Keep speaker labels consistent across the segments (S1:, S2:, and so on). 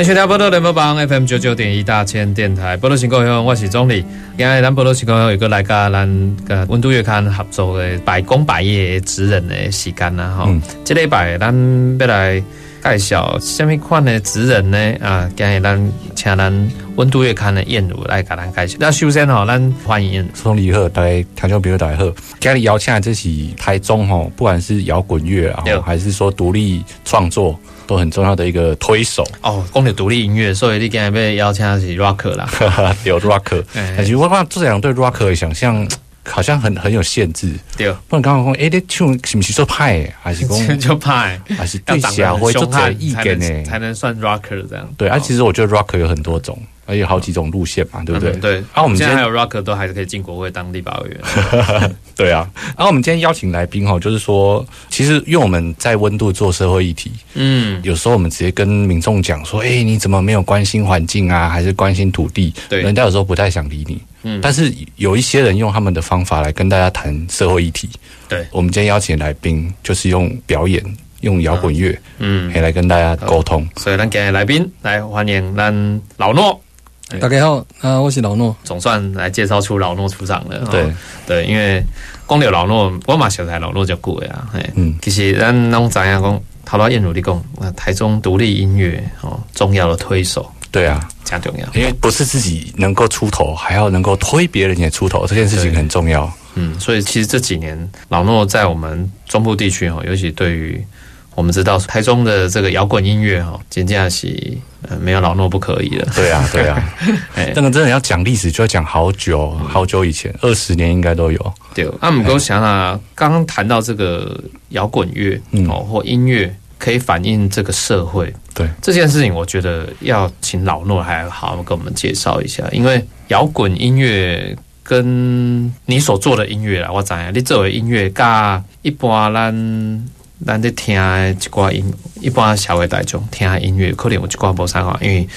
S1: 欢迎收听波多联播榜 FM 九九点一大千电台，波多情故乡，我是总理。今日咱波多情故乡有个来甲咱个温度月刊合作的百工百业职人的时间啦，吼、这礼拜咱要来介绍什么款的职人呢？啊，今日咱请咱温度月刊的燕如来甲咱介绍。那首先吼，咱欢迎
S2: 宋礼贺，大家听众朋友大家好。今日邀请的这是台中吼，不管是摇滚乐啊，还是说独立创作，都很重要的一个推手。
S1: 哦，讲到独立音乐，所以你今日被邀请的是 Rock 啦。
S2: 有 rock，
S1: 哎
S2: 但是我看这两对 rock 的想象好像很很有限制。
S1: 对，
S2: 不然刚刚讲，哎、你唱是不是做派的，还是讲
S1: 就派
S2: 还是
S1: 要
S2: 对会做这
S1: 凶悍才
S2: 意见呢？
S1: 能才能算 Rocker 这样。
S2: 对啊，其实我觉得 rocker 有很多种，而且好几种路线嘛，对不对？
S1: 嗯对，
S2: 啊，我们今天
S1: 还有 Rocker 都还是可以进国会当立法委员。
S2: 对啊，然后我们今天邀请来宾哈，就是说，其实因为我们在温度做社会议题，
S1: 嗯，
S2: 有时候我们直接跟民众讲说，哎、你怎么没有关心环境啊，还是关心土地？
S1: 对
S2: 人家有时候不太想理你。
S1: 嗯
S2: 但是有一些人用他们的方法来跟大家谈社会议题。
S1: 对，
S2: 我们今天邀请的来宾就是用表演、用摇滚乐，
S1: 嗯，
S2: 来跟大家沟通。
S1: 所以咱今日来宾来欢迎咱老诺，
S3: 大家好，啊，我是老诺。
S1: 总算来介绍出老诺出场了。
S2: 对
S1: 哦对，因为光有老诺，我嘛小台老诺就久的啊。嘿，
S2: 嗯
S1: 其实咱拢知影讲，头到燕如你讲，啊台中独立音乐哦，重要的推手，
S2: 对啊，
S1: 加重要。
S2: 因为不是自己能够出头，还要能够推别人也出头，这件事情很重要。
S1: 嗯，所以其实这几年老诺在我们中部地区哦，尤其对于我们知道台中的这个摇滚音乐哈，真正是呃没有老诺不可以了。
S2: 对啊，对啊，
S1: 哎
S2: 这个真的要讲历史，就要讲好久好久以前，二十年应该都有。
S1: 对，那我们跟我想啊，刚刚谈到这个摇滚乐
S2: 嗯
S1: 哦或音乐可以反映这个社会
S2: 对，
S1: 这件事情，我觉得要请老诺还好好跟我们介绍一下，因为摇滚音乐。跟你所做的音乐啦，我知影你作为音乐，甲一般咱咱在听的一寡音，一般小会大众听下音乐，可能有一寡无啥好，因为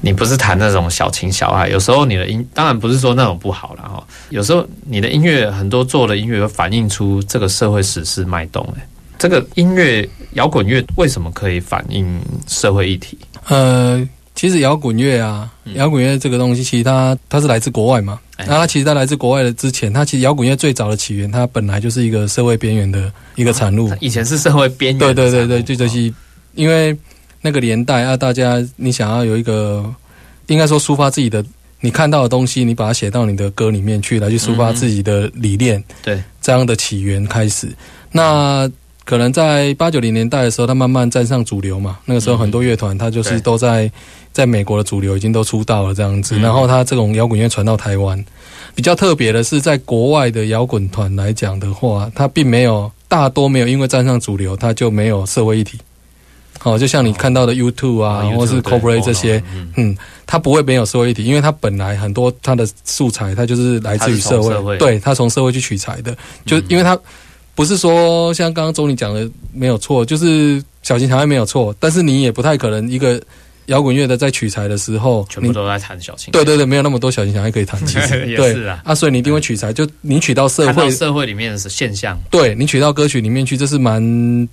S1: 你不是弹那种小情小爱，有时候你的音，当然不是说那种不好啦。哈，有时候你的音乐很多做的音乐会反映出这个社会时事脉动。哎，这个音乐摇滚乐为什么可以反映社会议题？
S3: 呃，其实摇滚乐啊，摇滚乐这个东西，其实它它是来自国外嘛。
S1: 哎
S3: 那它其实它来自国外的之前，它其实摇滚乐最早的起源，它本来就是一个社会边缘的一个产物。
S1: 以前是社会边缘
S3: 对对对对，就就是因为那个年代啊，大家你想要有一个，应该说抒发自己的你看到的东西，你把它写到你的歌里面去，来去抒发自己的理念。
S1: 对，
S3: 这样的起源开始。那可能在八九零年代的时候，他慢慢站上主流嘛。那个时候很多乐团，他就是都在在美国的主流已经都出道了这样子。
S1: 嗯
S3: 然后他这种摇滚乐传到台湾，比较特别的是，在国外的摇滚团来讲的话，它并没有大多没有因为站上主流，它就没有社会议题。哦，就像你看到的 YouTube 啊，
S1: 哦
S3: 或是 Coldplay 这些，
S1: 嗯
S3: 嗯，它不会没有社会议题，因为它本来很多它的素材，它就是来自于社会，对，它从社会去取材的，就因为它不是说像刚刚周你讲的没有错，就是小型小爱没有错，但是你也不太可能一个摇滚乐的在取材的时候，
S1: 全部都在弹小型。
S3: 对对对，没有那么多小型小爱可以弹，其实
S1: 也
S3: 对
S1: 是啊
S3: 啊，所以你一定会取材，就你取到社会
S1: 社会里面的现象，
S3: 对你取到歌曲里面去，这是蛮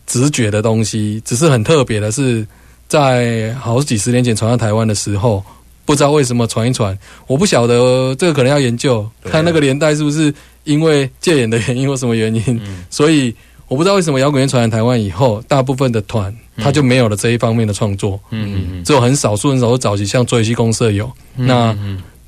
S3: 直觉的东西。只是很特别的是，在好几十年前传到台湾的时候，不知道为什么传一传，我不晓得这个可能要研究，看那个年代是不是因为戒严的原因或什么原因，
S1: 嗯。
S3: 所以我不知道为什么摇滚乐传来台湾以后，大部分的团他就没有了这一方面的创作，
S1: 嗯
S3: 只有很少数很少数早期像追西公社有，
S1: 嗯，
S3: 那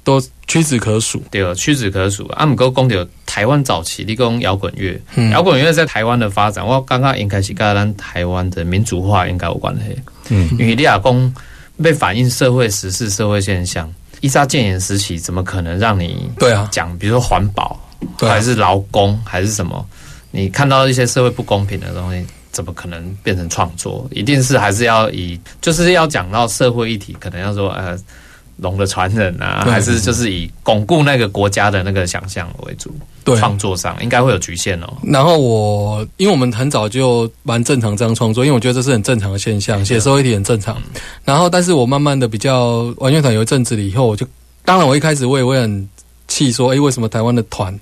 S3: 都屈指可数。
S1: 对，屈指可数。啊，毋过讲到台湾早期，你讲摇滚乐，
S3: 嗯。
S1: 摇滚乐在台湾的发展，我感觉应该是跟咱台湾的民主化应该有关系。
S2: 嗯，
S1: 因为你亚讲被反映社会时事、社会现象，一扎建言时期，怎么可能让你
S3: 对啊，
S1: 讲，比如说环保，
S3: 对啊
S1: 还是劳工，还是什么？你看到一些社会不公平的东西，怎么可能变成创作？一定是还是要以，就是要讲到社会议题，可能要说呃龙的传人啊，
S3: 对
S1: 还是就是以巩固那个国家的那个想象为主。
S3: 对
S1: 创作上应该会有局限哦。
S3: 然后我，因为我们很早就蛮正常这样创作，因为我觉得这是很正常的现象，写社会题很正常。然后，但是我慢慢的比较玩乐团有一阵子了以后，我就当然我一开始我也会很气说，诶，为什么台湾的团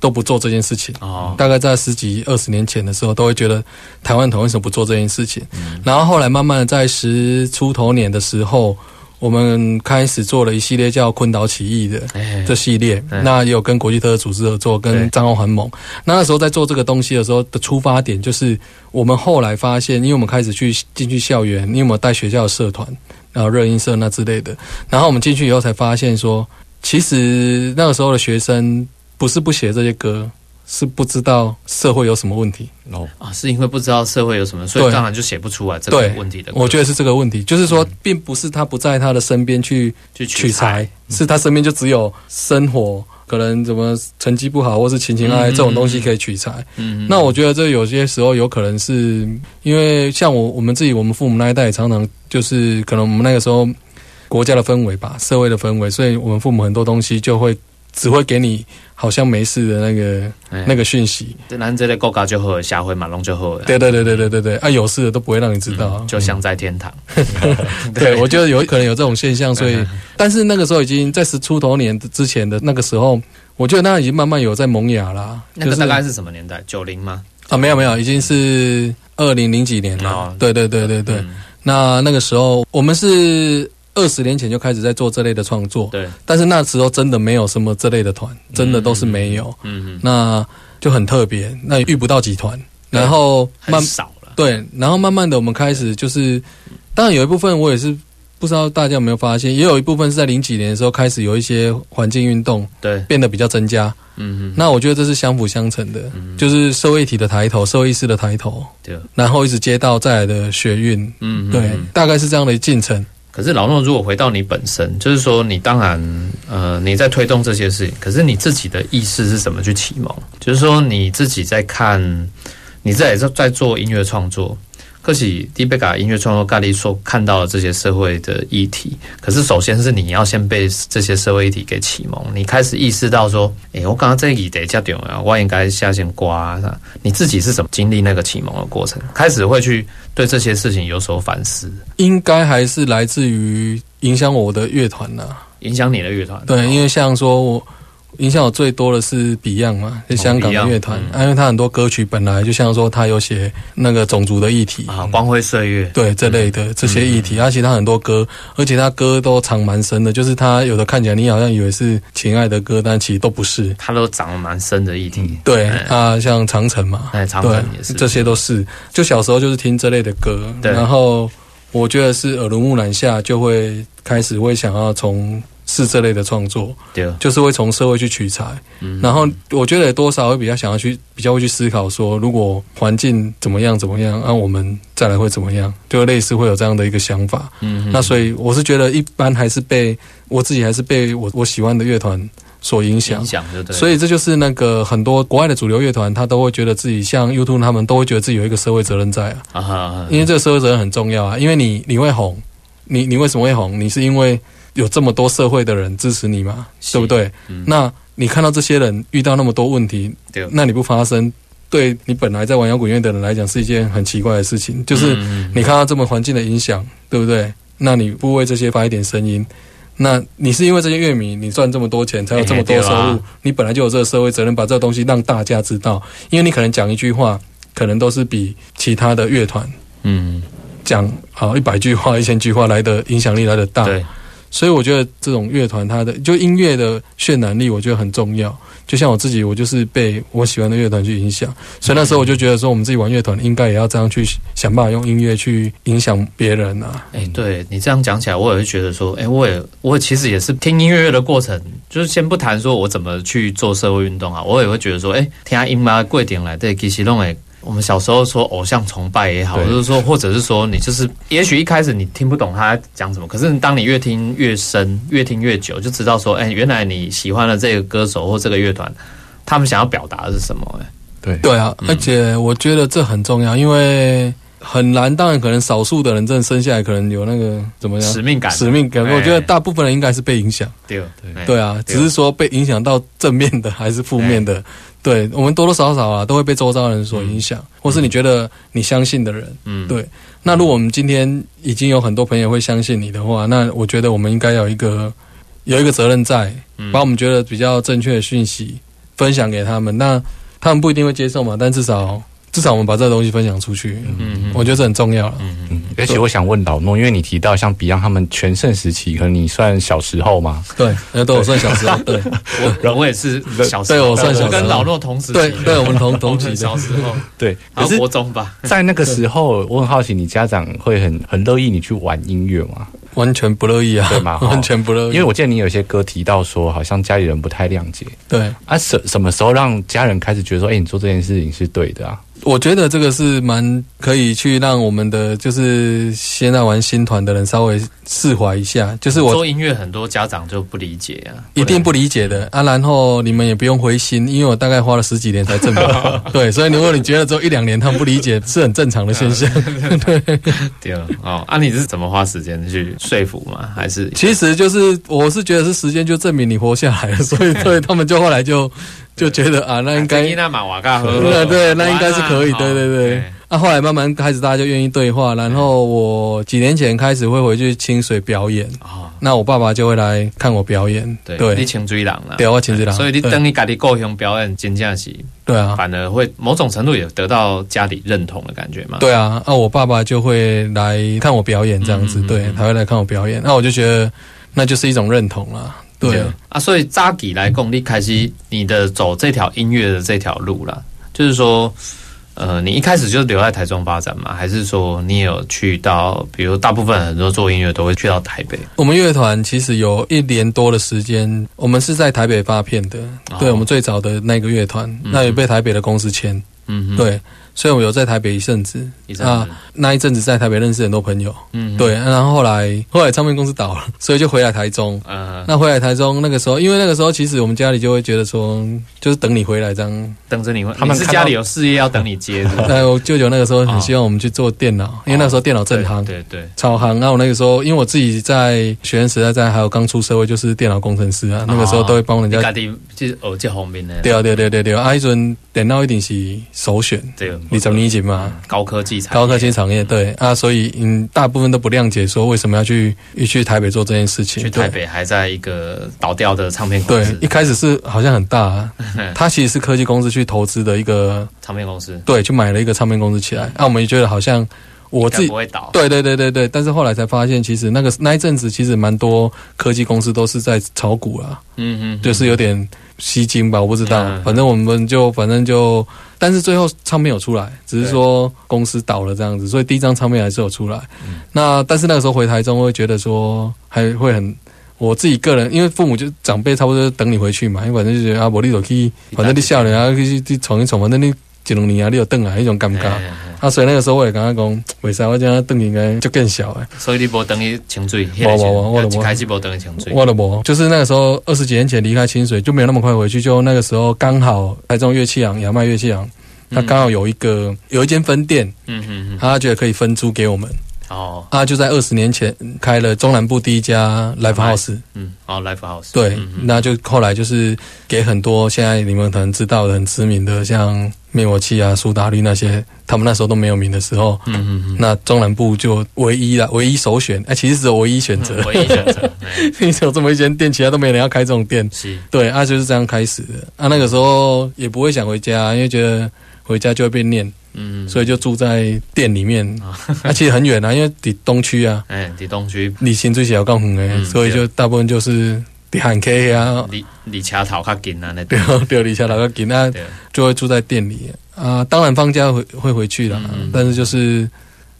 S3: 都不做这件事情？
S1: 哦，
S3: 大概在十几二十年前的时候，都会觉得台湾团为什么不做这件事情？然后后来慢慢的在十出头年的时候，我们开始做了一系列叫昆岛起义的
S1: 哎。
S3: 这系列，
S1: 嗯
S3: 那也有跟国际特色组织合作，跟账号很猛。那那时候在做这个东西的时候的出发点，就是我们后来发现，因为我们开始去进去校园，因为我们带学校的社团，然后热音社那之类的，然后我们进去以后才发现说，其实那个时候的学生不是不写这些歌，是不知道社会有什么问题。
S2: 哦，
S1: 啊，是因为不知道社会有什么，所以当然就写不出来这个
S3: 对
S1: 问题的。
S3: 我觉得是这个问题，就是说，并不是他不在他的身边去
S1: 去
S3: 取材，是他身边就只有生活，可能怎么成绩不好，或是情情爱爱
S1: 嗯
S3: 这种东西可以取材。
S1: 嗯，
S3: 那我觉得这有些时候有可能是因为像我我们自己，我们父母那一代也常常就是可能我们那个时候国家的氛围吧，社会的氛围，所以我们父母很多东西就会只会给你好像没事的那个
S1: 哎
S3: 那个讯息。
S1: 咱这类国家就好，下回马龙就好了。
S3: 对对对对对对对，啊，有事的都不会让你知道
S1: 嗯，就像在天堂。
S3: 对，我觉得有可能有这种现象，所以，但是那个时候已经在十出头年之前的那个时候，我觉得那已经慢慢有在萌芽啦。就是
S1: 那个大概是什么年代？九零吗？
S3: 啊，没有没有，已经是二零零几年了
S1: 哦。
S3: 对对对对对，
S1: 嗯
S3: 那那个时候我们是二十年前就开始在做这类的创作，
S1: 对，
S3: 但是那时候真的没有什么这类的团，真的都是没有，
S1: 嗯嗯，
S3: 那就很特别，那也遇不到集团，然后慢
S1: 少了。
S3: 对，然后慢慢的我们开始就是，当然有一部分我也是不知道大家有没有发现，也有一部分是在零几年的时候开始有一些环境运动
S1: 对，
S3: 变得比较增加。
S1: 嗯嗯，
S3: 那我觉得这是相辅相成的，就是社会体的抬头，社会意识的抬头，
S1: 对，
S3: 然后一直接到再来的学运，
S1: 嗯，嗯
S3: 对
S1: 嗯，
S3: 大概是这样的进程。
S1: 可是老诺，如果回到你本身，就是说你当然呃你在推动这些事情，可是你自己的意识是怎么去启蒙？就是说你自己在看，你在在在做音乐创作，可是迪贝卡音乐创作咖喱所看到的这些社会的议题，可是首先是你要先被这些社会议题给启蒙，你开始意识到说，诶、我刚刚这议题加点啊，我应该下线刮。你自己是怎么经历那个启蒙的过程？开始会去对这些事情有所反思，
S3: 应该还是来自于影响我的乐团呢。
S1: 影响你的乐团？
S3: 对，因为像说我影响我最多的是 Beyond 嘛，就香港的乐团，
S1: 哦嗯。
S3: 啊因为他很多歌曲本来就像说他有写那个种族的议题。
S1: 啊，光辉岁月，
S3: 对这类的这些议题，而且他很多歌，而且他歌都藏蛮深的，就是他有的看起来你好像以为是情爱的歌，但其实都不是。
S1: 他都长得蛮深的议题。
S3: 对
S1: 哎。
S3: 啊，像长城嘛，
S1: 哎，长
S3: 对
S1: 城也是，
S3: 这些都是。就小时候就是听这类的歌，
S1: 对。
S3: 然后我觉得是耳濡目染下，就会开始会想要从事这类的创作，
S1: 对，
S3: 就是会从社会去取材。
S1: 嗯
S3: 然后我觉得多少会比较想要去，比较会去思考说，如果环境怎么样怎么样，那、我们再来会怎么样？就类似会有这样的一个想法。
S1: 嗯
S3: 那所以我是觉得一般还是被我自己还是被我我喜欢的乐团所影响
S1: 影。响对，
S3: 所以这就是那个很多国外的主流乐团，他都会觉得自己像 YouTube 他们都会觉得自己有一个社会责任在啊，因为这个社会责任很重要啊，因为你你会红，你你为什么会红？你是因为有这么多社会的人支持你嘛，对不对？
S1: 嗯
S3: 那你看到这些人遇到那么多问题，那你不发声，对你本来在玩摇滚乐的人来讲是一件很奇怪的事情，就是
S1: 嗯
S3: 你看到这么环境的影响，对不对？那你不为这些发一点声音？那你是因为这些乐迷，你赚这么多钱，才有这么多收入，你本来就有这个社会责任，把这个东西让大家知道。因为你可能讲一句话，可能都是比其他的乐团
S1: 嗯，
S3: 讲好一百句话、一千句话来的影响力来的大。
S1: 对，
S3: 所以我觉得这种乐团它的就音乐的渲染力，我觉得很重要。就像我自己，我就是被我喜欢的乐团去影响，所以那时候我就觉得说，我们自己玩乐团应该也要这样去想办法用音乐去影响别人啊。
S1: 哎，对你这样讲起来，我也会觉得说，哎，我也我其实也是听音乐的过程，就是先不谈说我怎么去做社会运动啊，我也会觉得说，哎，听音乐贵点来对，其实弄哎。我们小时候说偶像崇拜也好，
S2: 对。
S1: 就是说，或者是说你就是，也许一开始你听不懂他讲什么，可是当你越听越深，越听越久，就知道说，哎，原来你喜欢的这个歌手或这个乐团，他们想要表达的是什么、哎，
S2: 对。
S3: 对啊，而且我觉得这很重要，因为很难。当然，可能少数的人真的生下来可能有那个怎么样
S1: 使命感，
S3: 使命感。
S1: 哎
S3: 我觉得大部分人应该是被影响。
S1: 对对
S3: 对啊，只是说被影响到正面的还是负面的。对我们多多少少啊，都会被周遭人所影响，或是你觉得你相信的人。
S1: 嗯，
S3: 对。那如果我们今天已经有很多朋友会相信你的话，那我觉得我们应该有一个有一个责任在，把我们觉得比较正确的讯息分享给他们。那他们不一定会接受嘛，但至少至少我们把这个东西分享出去，嗯，我觉得这很重要了。
S2: 嗯，而且我想问老诺，因为你提到像 Beyond 他们全盛时期，可能你算小时候嘛？
S3: 对，那都我算小时候，对，
S1: 我我也是小时候，
S3: 对我算小时候。
S1: 跟老诺同时期，
S3: 对，对我们同同期
S1: 小时候，
S2: 对，
S1: 然后
S2: 可是
S1: 国中吧，
S2: 在那个时候，我很好奇，你家长会很很乐意你去玩音乐吗？
S3: 完全不乐意啊，
S2: 对吗？
S3: 完全不乐意，
S2: 因为我记得你有些歌提到说，好像家里人不太谅解。
S3: 对。
S2: 啊，什什么时候让家人开始觉得说，哎、你做这件事情是对的啊？
S3: 我觉得这个是蛮可以去让我们的就是现在玩新团的人稍微释怀一下，就是我
S1: 做音乐很多家长就不理解啊，
S3: 一定不理解的啊。然后你们也不用灰心，因为我大概花了十几年才证明。对，所以如果你觉得只有一两年他们不理解，是很正常的现象。对，
S1: 对哦，啊，你是怎么花时间去说服吗？还是
S3: 其实就是我是觉得是时间就证明你活下来了，所以所以他们就后来就就觉得啊，那应该
S1: 那马瓦嘎喝，
S3: 对对，那应该是可以，对对对。
S1: 哎。
S3: 那、后来慢慢开始大家就愿意对话，然后我几年前开始会回去清水表演，
S1: 啊，
S3: 那我爸爸就会来看我表演，
S1: 对，你清水人啦，
S3: 对我清水人。
S1: 所以你
S3: 对。
S1: 等你家己故乡表演，真正是
S3: 对啊，
S1: 反而会某种程度也得到家里认同的感觉嘛。
S3: 对啊，那、我爸爸就会来看我表演这样子，对，他会来看我表演，那我就觉得那就是一种认同啦，对。
S1: 啊，所以扎吉来共，你开始你的走这条音乐的这条路啦，就是说，呃，你一开始就留在台中发展吗？还是说你有去到，比如大部分很多做音乐都会去到台北？
S3: 我们乐团其实有一年多的时间，我们是在台北发片的，
S1: 哦
S3: 对我们最早的那个乐团，那也被台北的公司签，
S1: 嗯哼，
S3: 对，所以我有在台北一阵子，啊，那一阵子在台北认识很多朋友，
S1: 嗯，
S3: 对，然后后来后来唱片公司倒了，所以就回来台中。
S1: 嗯，
S3: 那回来台中那个时候，因为那个时候其实我们家里就会觉得说，就是等你回来这样。
S1: 等着你回，
S2: 他们
S1: 是家里有事业要等你接的，
S3: 那 我舅舅那个时候很希望我们去做电脑，因为那时候电脑正行，
S1: 哦对对对，
S3: 超行。那我那个时候，因为我自己在学生时代在，还有刚出社会就是电脑工程师啊，那个时候都会帮人家。
S1: 你家己就是哦，这方面的，
S3: 对啊对对对对，啊，一阵电脑一定是首选，
S1: 对，
S3: 你怎么理解吗？
S1: 高科技产业。
S3: 高科技产业对。啊，所以嗯，大部分都不谅解说为什么要去去台北做这件事情。
S1: 去台北还在一个倒掉的唱片公司。
S3: 对，一开始是好像很大、啊，它其实是科技公司去投资的一个，
S1: 唱片公司，
S3: 对，去买了一个唱片公司起来。啊，我们也觉得好像我自己
S1: 不会倒，
S3: 对对对对对，但是后来才发现，其实那个那一阵子其实蛮多科技公司都是在炒股啊，
S1: 嗯嗯，
S3: 就是有点吸金吧，我不知道
S1: 嗯，
S3: 反正我们就反正就，但是最后唱片有出来，只是说公司倒了这样子，所以第一张唱片还是有出来。
S1: 嗯
S3: 那但是那个时候回台中，会觉得说还会很。我自己个人，因为父母就长辈差不多等你回去嘛，因为反正就觉得啊，我你走去，反正你笑脸啊，去去闯一闯，反正你一两年啊，你又等啊，迄种尴尬。
S1: 哎哎哎
S3: 啊，所以那个时候我也感觉讲，为啥我这样等应该就更小诶。
S1: 所以你无等于清水，
S3: 无无无我就无
S1: 一开始无等于清水，
S3: 我都无，就是那个时候二十几年前离开清水，就没有那么快回去。就那个时候刚好台中乐器行、亚麦乐器行，他刚好有一个有一间分店，
S1: 嗯嗯嗯，
S3: 他觉得可以分租给我们。
S1: 哦，
S3: 啊，就在二十年前开了中南部第一家 live house。
S1: 嗯，哦，Live House，
S3: 对，那就后来就是给很多现在你们可能知道的很知名的，像灭火器啊、苏打绿那些，他们那时候都没有名的时候，
S1: 嗯嗯嗯
S3: 那中南部就唯一啦，唯一首选。哎、其实只有唯一选择
S1: 嗯，，唯一选择，哎
S3: 你只有这么一间店，其他都没人要开这种店。
S1: 是，
S3: 对，啊，就是这样开始的。啊，那个时候也不会想回家，因为觉得回家就会被念，
S1: 嗯，
S3: 所以就住在店里面。啊，其实很远啊，因为抵东区啊，
S1: 哎，抵东区。
S3: 离新最小更远诶，
S1: 嗯
S3: 所以就大部分就是抵汉 K 啊，
S1: 离离车头较近啊，那
S3: 对 对，离车头较近啊，就会住在店里。啊。当然放假会会回去啦，
S1: 嗯。
S3: 但是就是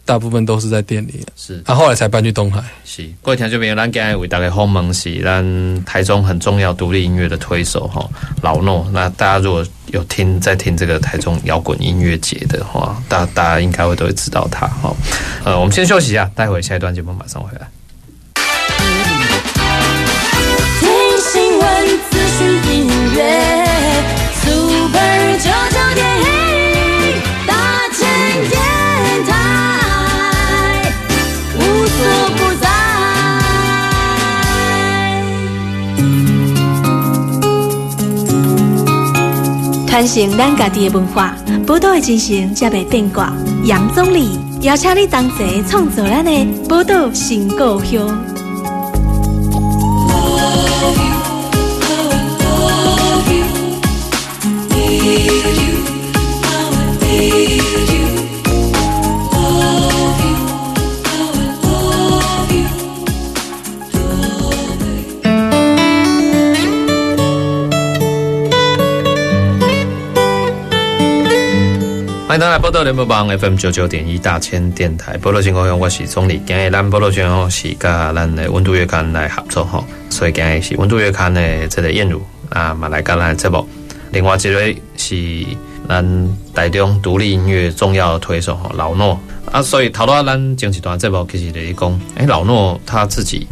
S3: 大部分都是在店里。
S1: 是
S3: 啊，后来才搬去东海。
S1: 是，过几天就没有，咱今日为大家访问是咱台中很重要独立音乐的推手哈老诺。那大家如果有听在听这个台中摇滚音乐节的话，大大家应该会都会知道他哈。呃，我们先休息一下，待会下一段节目马上回来。
S4: 听新闻、资讯、音乐
S5: 传承咱家己的文化，宝岛的精神才袂变卦。杨总理邀请你同齐创造咱的宝岛新故乡。
S1: 欢迎大家来波多联播网 FM 九九点一大千电台波多新故乡，我是总理。今日咱波多全吼是甲咱的温度月刊来合作吼，所以今日是温度月刊的这个燕如啊，嘛来甲咱节目。另外一位是咱台中独立音乐重要的推手吼老诺啊，所以头到咱前一段节目其实就是讲，诶，老诺他自己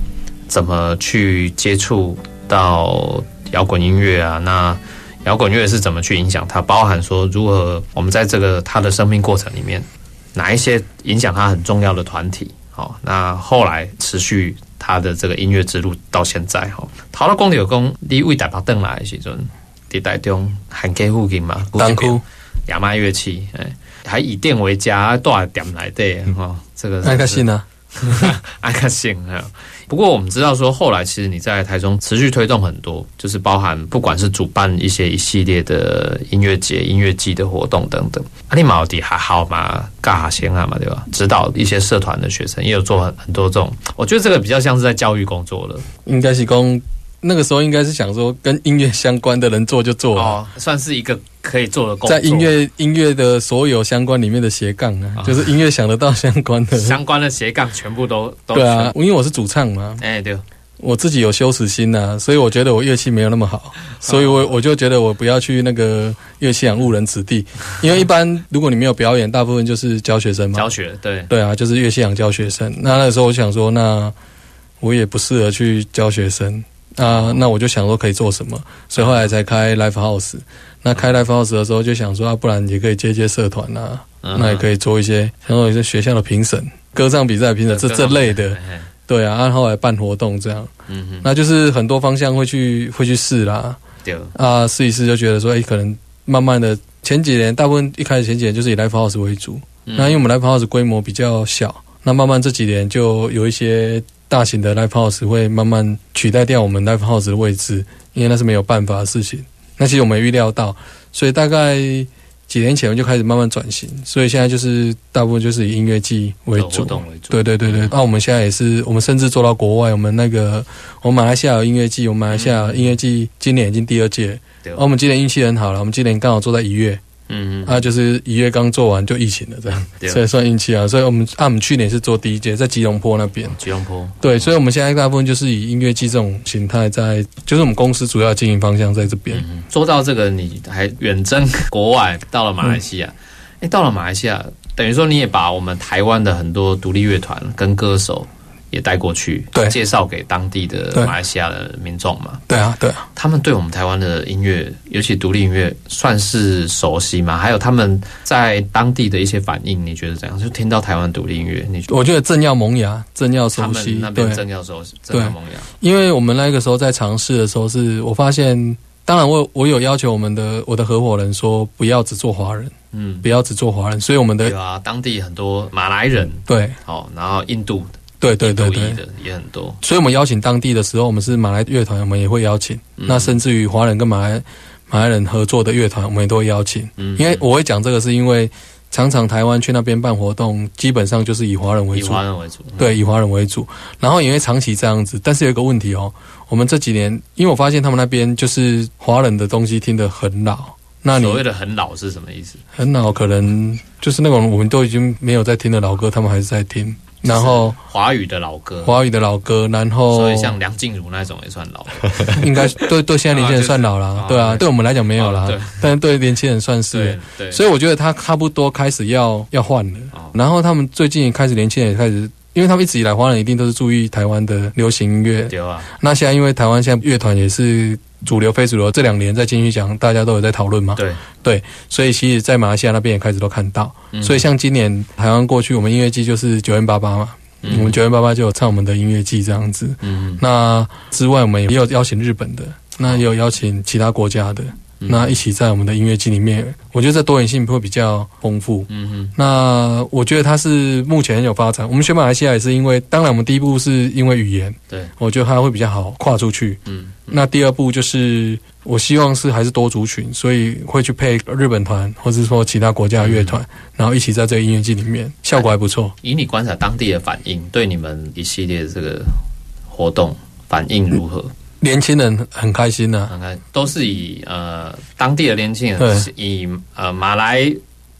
S1: 怎么去接触到摇滚音乐啊？那摇滚乐是怎么去影响他？包含说如何我们在这个他的生命过程里面，哪一些影响他很重要的团体？好，那后来持续他的这个音乐之路到现在哈。陶到公有功，你为台北登来的时阵，伫台中汉街附近嘛，
S3: 当哭
S1: 亚麻乐器，哎，还以店为家，多少店来的哈？这个
S3: 那个信呢？
S1: 安克信啊。不过我们知道说，后来其实你在台中持续推动很多，就是包含不管是主办一些一系列的音乐节、音乐季的活动等等。阿里毛迪还好嘛，嘎哈先啊嘛，对吧？指导一些社团的学生，也有做很很多这种。我觉得这个比较像是在教育工作了。
S3: 应该是讲那个时候应该是想说，跟音乐相关的人做就做了，
S1: 哦，算是一个可以做的工作。
S3: 在音乐音乐的所有相关里面的斜杠啊，就是音乐想得到相关的。
S1: 相关的斜杠全部都都
S3: 对啊，因为我是主唱嘛，
S1: 哎对，
S3: 我自己有羞耻心呐、所以我觉得我乐器没有那么好，所以我我就觉得我不要去那个乐器行误人子弟，因为一般如果你没有表演，大部分就是教学生嘛，
S1: 教学对。
S3: 对啊，就是乐器行教学生。那那个时候我想说，那我也不适合去教学生啊，那我就想说可以做什么，所以后来才开 live house。那开 live house 的时候就想说，啊，不然也可以接接社团呐、
S1: 嗯。
S3: 那也可以做一些，然后一些学校的评审、歌唱比赛评审这这类的，
S1: 嘿
S3: 对啊，然后后来办活动这样，
S1: 嗯哼，
S3: 那就是很多方向会去会去试啦。
S1: 对，
S3: 啊，试一试就觉得说，哎、可能慢慢的前几年，大部分一开始前几年就是以 live house 为主，
S1: 嗯。
S3: 那因为我们 live house 规模比较小，那慢慢这几年就有一些大型的 live house 会慢慢取代掉我们 live house 的位置，因为那是没有办法的事情。那其实我们预料到，所以大概几年前我们就开始慢慢转型，所以现在就是大部分就是以音乐季为主。
S1: 活。动为主，
S3: 对对对对，那、我们现在也是，我们甚至做到国外，我们那个我们马来西亚有音乐季，我们马来西亚音乐季今年已经第二届，
S1: 对。
S3: 啊，我们今年运气很好了，我们今年刚好做在一月，
S1: 嗯嗯，
S3: 啊，就是一月刚做完就疫情了，这样，
S1: 对
S3: 所以算运气啊。所以我们啊，我们去年是做第一届，在吉隆坡那边，
S1: 吉隆坡，
S3: 对，所以我们现在大部分就是以音乐季这种形态在，就是我们公司主要经营方向在这边。
S1: 嗯，说到这个，你还远征国外，到了马来西亚，哎、到了马来西亚，等于说你也把我们台湾的很多独立乐团跟歌手也带过去，
S3: 对。
S1: 介绍给当地的马来西亚的民众嘛。
S3: 对啊，对啊，
S1: 他们对我们台湾的音乐，尤其独立音乐，算是熟悉吗？还有他们在当地的一些反应，你觉得怎样？就听到台湾独立音乐，你
S3: 我觉得正要萌芽，正要
S1: 他
S3: 熟悉
S1: 们那，边
S3: 对，
S1: 正要熟悉，正要萌芽，
S3: 因为我们那个时候在尝试的时候是，我发现，当然我我有要求我们的我的合伙人说，不要只做华人，
S1: 嗯，
S3: 不要只做华人，所以我们的
S1: 对啊，当地很多马来人，
S3: 对。
S1: 哦，然后印度
S3: 对对对对，
S1: 也很多，
S3: 所以我们邀请当地的时候，我们是马来乐团，我们也会邀请。
S1: 嗯
S3: 那甚至于华人跟马来马来人合作的乐团，我们也都会邀请。
S1: 嗯
S3: 因为我会讲这个，是因为常常台湾去那边办活动，基本上就是以华人为
S1: 以
S3: 主，
S1: 华人为主，嗯
S3: 对，以华人为主。然后因为长期这样子，但是有一个问题哦，我们这几年，因为我发现他们那边就是华人的东西听得很老。那你
S1: 所谓的很老是什么意思？
S3: 很老，可能就是那种我们都已经没有在听的老歌，他们还是在听。然后
S1: 华语的老歌，
S3: 华语的老歌，然后
S1: 所以像梁静茹那种也算老，
S3: 应该对对现在年轻人算老了，对啊，
S1: 哦
S3: 对我们来讲没有啦但是对年轻人算是。
S1: 对。
S3: 所以我觉得他差不多开始要要换了。
S1: 哦，
S3: 然后他们最近开始年轻人也开始，因为他们一直以来华人一定都是注意台湾的流行音乐，
S1: 对啊，
S3: 那现在因为台湾现在乐团也是主流非主流，这两年在金曲奖大家都有在讨论嘛，
S1: 对。
S3: 对，所以其实，在马来西亚那边也开始都看到，
S1: 嗯。
S3: 所以像今年台湾过去我们音乐季就是九零八八嘛，我们九零八八就有唱我们的音乐季这样子。
S1: 嗯。
S3: 那之外，我们也有邀请日本的，那也有邀请其他国家的。那一起在我们的音乐季里面，我觉得这多元性会比较丰富。
S1: 嗯哼，
S3: 那我觉得它是目前很有发展。我们选马来西亚也是因为，当然我们第一步是因为语言，
S1: 对，
S3: 我觉得它会比较好跨出去。
S1: 嗯，
S3: 那第二步就是，我希望是还是多族群，所以会去配日本团，或者说其他国家的乐团，然后一起在这个音乐季里面，效果还不错。
S1: 以你观察当地的反应，对你们一系列这个活动反应如何？
S3: 年轻人很开心呐、
S1: 看看都是以呃当地的年轻人是以呃马来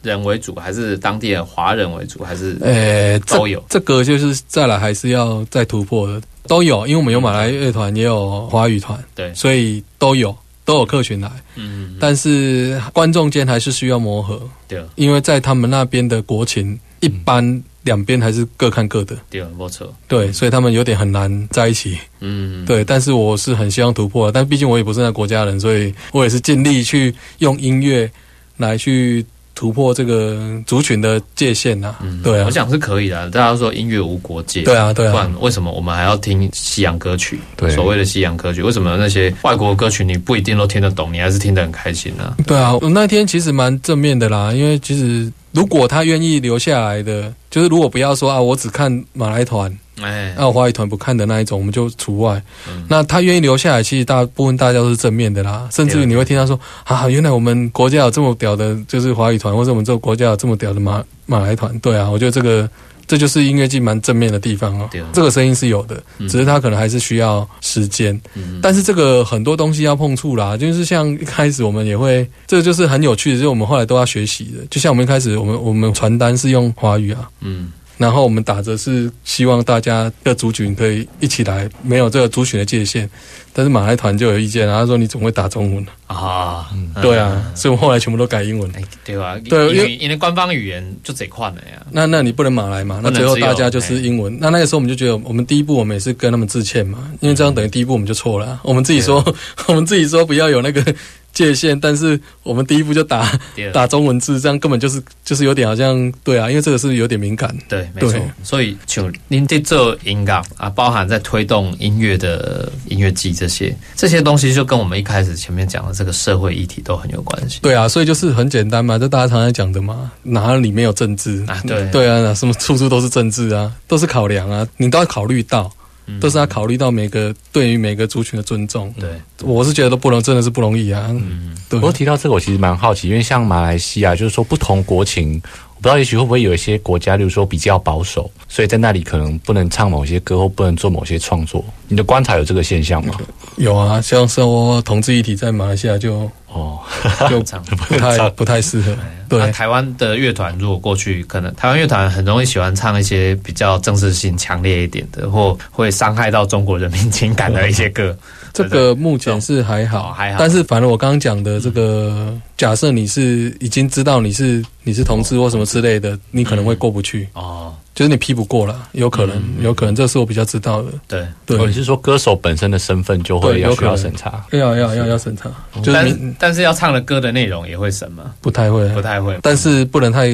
S1: 人为主，还是当地的华人为主，还是
S3: 呃，这
S1: 都有？
S3: 这个就是再来还是要再突破的，都有，因为我们有马来乐团，也有华语团，
S1: 对，
S3: 所以都有都有客群来，
S1: 嗯，
S3: 但是观众间还是需要磨合，
S1: 对。
S3: 因为在他们那边的国情，一般两边还是各看各的，
S1: 对，没错，
S3: 对，所以他们有点很难在一起，
S1: 嗯，
S3: 对。但是我是很希望突破，但毕竟我也不是那国家人，所以我也是尽力去用音乐来去突破这个族群的界限呐、
S1: 嗯
S3: 对啊。
S1: 我，想是可以的。大家说音乐无国界，
S3: 对啊，对啊，
S1: 不然为什么我们还要听西洋歌曲？
S2: 对。
S1: 所谓的西洋歌曲，为什么那些外国歌曲你不一定都听得懂，你还是听得很开心呢、
S3: 对啊，我那天其实蛮正面的啦，因为其实如果他愿意留下来的，就是如果不要说啊，我只看马来团，
S1: 哎，
S3: 那我华语团不看的那一种，我们就除外。
S1: 嗯
S3: 那他愿意留下来，其实大部分大家都是正面的啦，甚至于你会听他说啊，原来我们国家有这么屌的，就是华语团，或者我们这个国家有这么屌的马马来团。对啊，我觉得这个这就是音乐季蛮正面的地方哦。这个声音是有的，
S1: 嗯
S3: 只是它可能还是需要时间。
S1: 嗯
S3: 但是这个很多东西要碰触啦，就是像一开始我们也会，这个就是很有趣的，就是我们后来都要学习的。就像我们一开始，我们我们传单是用华语啊，
S1: 嗯，
S3: 然后我们打着是希望大家的族群可以一起来，没有这个族群的界限。但是马来团就有意见啊，他说你总会打中文
S1: 啊，嗯
S3: 对啊，所以我们后来全部都改英文。
S1: 哎，对啊，
S3: 对因为
S1: 因为官方语言就这块了呀，
S3: 那那你不能马来嘛？那最后大家就是英文。那那个时候我们就觉得，我们第一步我们也是跟他们致歉嘛，因为这样等于第一步我们就错了啊。我们自己说，我们自己说不要有那个界限，但是我们第一步就打打中文字，这样根本就是就是有点好像对啊，因为这个是有点敏感。
S1: 对，没错。所以就您在做音乐啊，包含在推动音乐的音乐季这些这些东西，就跟我们一开始前面讲的这个社会议题都很有关系。
S3: 对啊，所以就是很简单嘛，就大家常常讲的嘛，哪里没有政治
S1: 啊对
S3: 对啊，什么处处都是政治啊，都是考量啊，你都要考虑到，
S1: 嗯
S3: 都是要考虑到每个对于每个族群的尊重。
S1: 对，
S3: 我是觉得都不容，真的是不容易啊。
S1: 嗯，
S3: 对
S2: 不，过提到这个，我其实蛮好奇，因为像马来西亚，就是说不同国情，我不知道也许会不会有一些国家，例如说比较保守，所以在那里可能不能唱某些歌或不能做某些创作。你的观察有这个现象吗？
S3: 有啊，像说同志议题在马来西亚就
S2: 哦，
S3: 就
S1: 这样
S3: 不太不太适合。对
S1: 那台湾的乐团如果过去，可能台湾乐团很容易喜欢唱一些比较政治性强烈一点的，或会伤害到中国人民情感的一些 歌。
S3: 这个目前是还
S1: 哦
S3: 好，
S1: 还好。
S3: 但是反正我刚刚讲的这个，假设你是已经知道你是你是同志或什么之类的，你可能会过不去，
S1: 哦，
S3: 就是你批不过了，有可能，有可能，这是我比较知道的。
S1: 对，
S3: 对
S2: 你，是说歌手本身的身份就会要需要
S3: 对有可能
S2: 审查？
S3: 要要要要审查，就是
S1: 但但是要唱的歌的内容也会审吗？
S3: 不太会，
S1: 不太会，
S3: 但是不能太，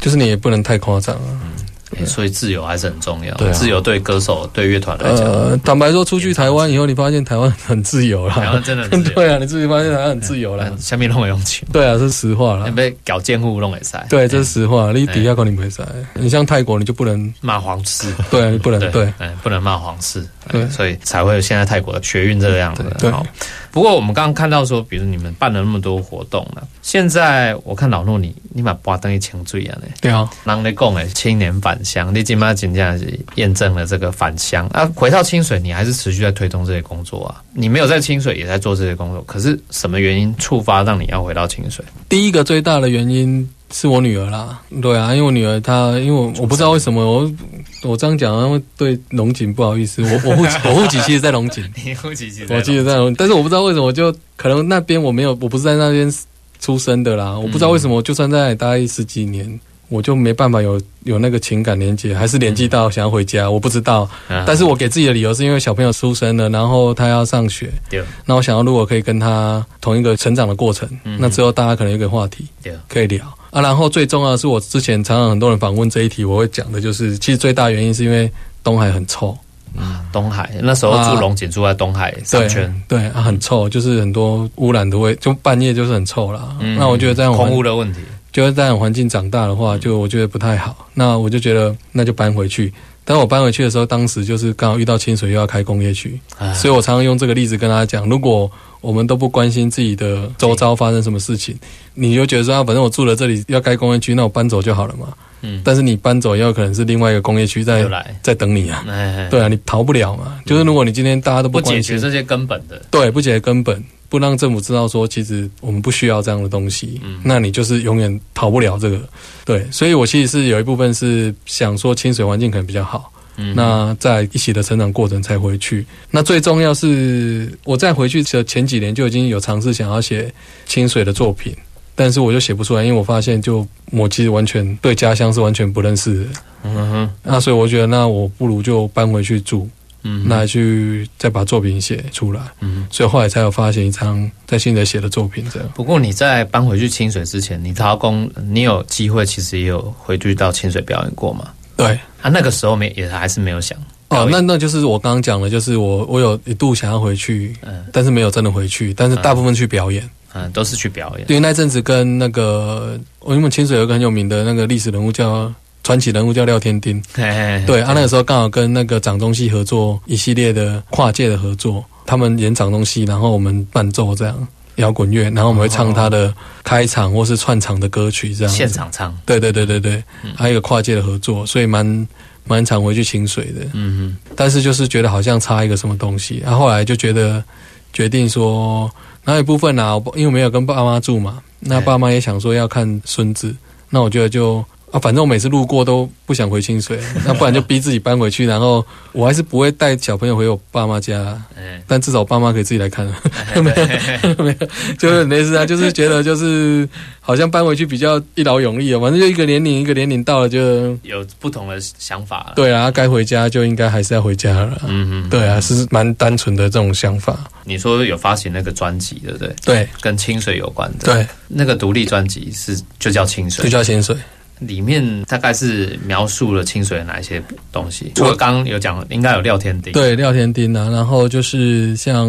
S3: 就是你也不能太夸张啊。
S1: 欸所以自由还是很重要。
S2: 对啊
S1: 自由对歌手、对乐团来讲，
S3: 呃，坦白说，出去台湾以后，你发现台湾很自由
S1: 台湾。真的很自由。
S3: 对啊，你自己发现台湾很自由了。
S1: 下面弄没用情，
S3: 对啊，这是实话
S1: 了。被搞监护弄也塞。
S3: 对，这是实话。你底下可能不会塞，你像泰国，你就不能，
S1: 骂皇室，
S3: 对啊，你不能对。
S1: 哎，不能骂皇室，所以才会有现在泰国的学运这个样子。
S3: 对
S1: 好，不过我们刚刚看到说，比如你们办了那么多活动了，现在我看老诺你你把巴登一清醉啊嘞，
S3: 对啊，
S1: 人咧讲诶，青年返乡，你今嘛真正是验证了这个返乡啊。回到清水，你还是持续在推动这些工作啊。你没有在清水也在做这些工作，可是什么原因触发让你要回到清水？
S3: 第一个最大的原因是我女儿啦。对啊，因为我女儿她，因为我我不知道为什么我我这样讲，然后对龙井不好意思。我我户籍我户籍其实在龙井，
S1: 你户籍其实
S3: 我记得在龙，但是我不知道为什么就可能那边我没有，我不是在那边出生的啦。我不知道为什么，就算在那里待十几年。我就没办法有有那个情感连接，还是年纪到想要回家，我不知道。
S1: 嗯
S3: 但是我给自己的理由是因为小朋友出生了，然后他要上学，
S1: 对。
S3: 那我想要如果可以跟他同一个成长的过程，
S1: 嗯。
S3: 那之后大家可能有一个话题
S1: 对。
S3: 可以聊。啊。然后最重要的是，我之前常常很多人访问这一题，我会讲的就是，其实最大原因是因为东海很臭，啊
S1: 东海那时候住龙井，住在东海商
S3: 对
S1: 圈，
S3: 对啊，很臭，就是很多污染的味，就半夜就是很臭啦。
S1: 嗯
S3: 那我觉得这样环
S1: 空污的问题，
S3: 就是在环境长大的话，就我觉得不太好。那我就觉得那就搬回去。当我搬回去的时候，当时就是刚好遇到清水又要开工业区，
S1: 哎
S3: 所以我常常用这个例子跟大家讲：如果我们都不关心自己的周遭发生什么事情，你就觉得说，啊，反正我住了这里要开工业区，那我搬走就好了嘛。
S1: 嗯
S3: 但是你搬走，也有可能是另外一个工业区在，在等你啊。
S1: 哎，
S3: 对啊，你逃不了嘛。就是如果你今天大家都
S1: 不解，决这些根本的，
S3: 对，不解决根本，不让政府知道说，其实我们不需要这样的东西，那你就是永远逃不了这个。对，所以我其实是有一部分是想说清水环境可能比较好，
S1: 嗯
S3: 那在一起的成长过程才回去。那最重要是我在回去的前几年就已经有尝试想要写清水的作品。但是我就写不出来，因为我发现，就我其实完全对家乡是完全不认识的。
S1: 嗯哼，
S3: 那所以我觉得，那我不如就搬回去住，
S1: 嗯，
S3: 那去再把作品写出来。
S1: 嗯。
S3: 所以后来才有发现一张在新泽写的作品，这样。
S1: 不过你在搬回去清水之前，你陶工，你有机会其实也有回去到清水表演过吗？
S3: 对，
S1: 啊，那个时候没也还是没有想
S3: 哦，那那就是我刚刚讲的，就是我我有一度想要回去，
S1: 嗯
S3: 但是没有真的回去，但是大部分去表演。
S1: 嗯，都是去表演，
S3: 对那阵子跟那个我们清水有一个很有名的那个历史人物叫传奇人物叫廖天丁，
S1: 嘿嘿嘿
S3: 对，啊，那个时候刚好跟那个掌中戏合作一系列的跨界的合作，他们演掌中戏，然后我们伴奏这样摇滚乐，然后我们会唱他的开场或是串场的歌曲这样子。
S1: 现场唱，
S3: 对对对对对，还有一个跨界的合作，所以蛮蛮常回去清水的。
S1: 嗯
S3: 但是就是觉得好像差一个什么东西，然、后后来就觉得决定说，然后一部分呢、啊，我因为没有跟爸妈住嘛，那爸妈也想说要看孙子，那我觉得就啊，反正我每次路过都不想回清水，那不然就逼自己搬回去，然后我还是不会带小朋友回我爸妈家，但至少我爸妈可以自己来看。
S1: 没有，没有
S3: 就是很类似啊，就是觉得就是好像搬回去比较一劳永逸啊，反正就一个年龄一个年龄到了就
S1: 有不同的想法了。
S3: 对啊，该回家就应该还是要回家了
S1: 嗯。嗯，
S3: 对啊，是蛮单纯的这种想法。
S1: 你说有发行那个专辑，对不对？
S3: 对
S1: 跟清水有关的，，
S3: 对，
S1: 那个独立专辑是就叫清水
S3: 就，叫清水。
S1: 里面大概是描述了清水的哪一些东西？除了刚刚有讲，应该有廖天丁，，
S3: 对，廖天丁啊，然后就是像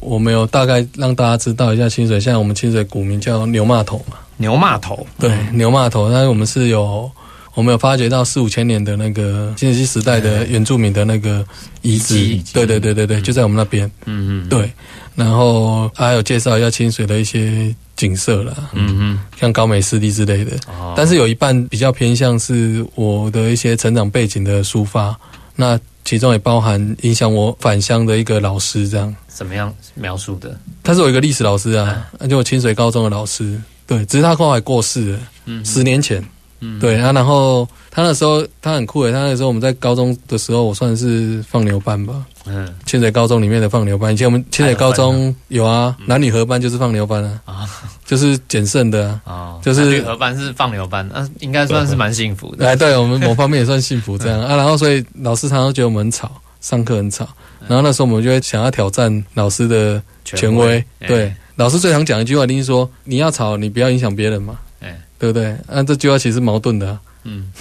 S3: 我们有大概让大家知道一下清水，像我们清水古名叫牛骂头嘛，
S1: 牛骂头，
S3: 对，牛骂头，但是我们是有。我们有发掘到四五千年的那个新石器时代的原住民的那个遗址。对对对对对，就在我们那边。
S1: 嗯嗯，
S3: 对，然后还有介绍一下清水的一些景色啦，
S1: 嗯嗯，
S3: 像高美湿地之类的。
S1: 哦，
S3: 但是有一半比较偏向是我的一些成长背景的抒发，那其中也包含影响我返乡的一个老师，这样。
S1: 怎么样描述的？
S3: 他是我一个历史老师啊，那就我清水高中的老师，对，只是他后来过世了，
S1: 嗯
S3: 十年前。
S1: 嗯，
S3: 对，啊，然后他那时候他很酷诶，他那时候我们在高中的时候，我算是放牛班吧，
S1: 嗯
S3: 清水高中里面的放牛班。以前我们清水高中有啊，男女合班就是放牛班啊，
S1: 啊
S3: 就是捡剩的啊。
S1: 哦，
S3: 就是
S1: 女合班是放牛班，那应该算是蛮幸福的。
S3: 哎，对我们某方面也算幸福这样啊。然后所以老师常常觉得我们很吵，上课很吵。然后那时候我们就会想要挑战老师的权威。
S1: 哎
S3: 对，老师最常讲一句话，一定是说你要吵，你不要影响别人嘛，
S1: 哎，
S3: 对不对？啊，这句话其实矛盾的啊。
S1: 嗯，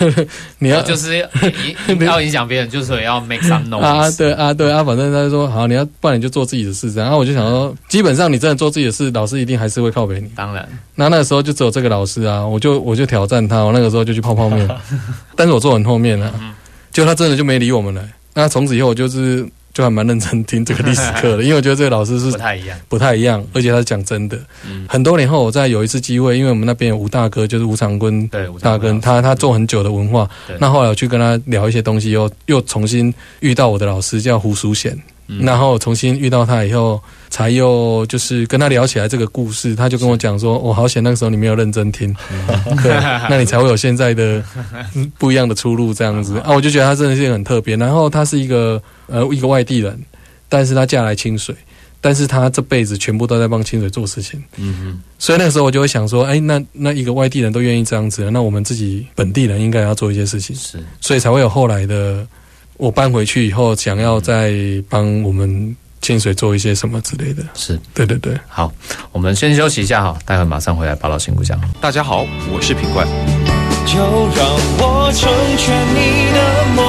S3: 你要
S1: 就是要 要影响别人，就是要 make some
S3: 啊
S1: ，noise 啊。
S3: 对啊，对啊，反正他就说好，你要不然你就做自己的事。然后我就想说，基本上你真的做自己的事，老师一定还是会靠北你。
S1: 当然，
S3: 那那个时候就只有这个老师啊，我就我就挑战他，我那个时候就去泡泡面，但是我坐很后面啊，就他真的就没理我们了。那从此以后我就是就还蛮认真听这个历史课的，因为我觉得这个老师是
S1: 不太一样。
S3: 不太一样，而且他是讲真的。
S1: 嗯。
S3: 很多年后，我在有一次机会，因为我们那边有吴大哥，就是吴长坤大哥，他他做很久的文化，那后来我去跟他聊一些东西，又又重新遇到我的老师叫胡淑贤，
S1: 嗯。
S3: 然后重新遇到他以后，才又就是跟他聊起来这个故事，他就跟我讲说，我、好险那个时候你没有认真听，对，那你才会有现在的嗯不一样的出路这样子。啊，我就觉得他真的是很特别。然后他是一个呃一个外地人，但是他嫁来清水，但是他这辈子全部都在帮清水做事情。
S1: 嗯嗯，
S3: 所以那个时候我就会想说，哎，那那一个外地人都愿意这样子，那我们自己本地人应该要做一些事情，
S1: 是。
S3: 所以才会有后来的我搬回去以后，想要再帮我们清水做一些什么之类的。
S1: 是。
S3: 对对对，
S1: 好，我们先休息一下哈，待会马上回来报道新故乡。
S4: 大家好，我是品冠。
S6: 就让我成全你的梦，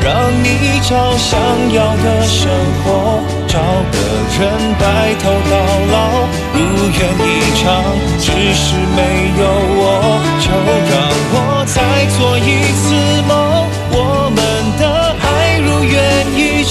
S4: 让你找想要的生活，找个人白头到老，如愿以偿。只是没有我，就让我再做一次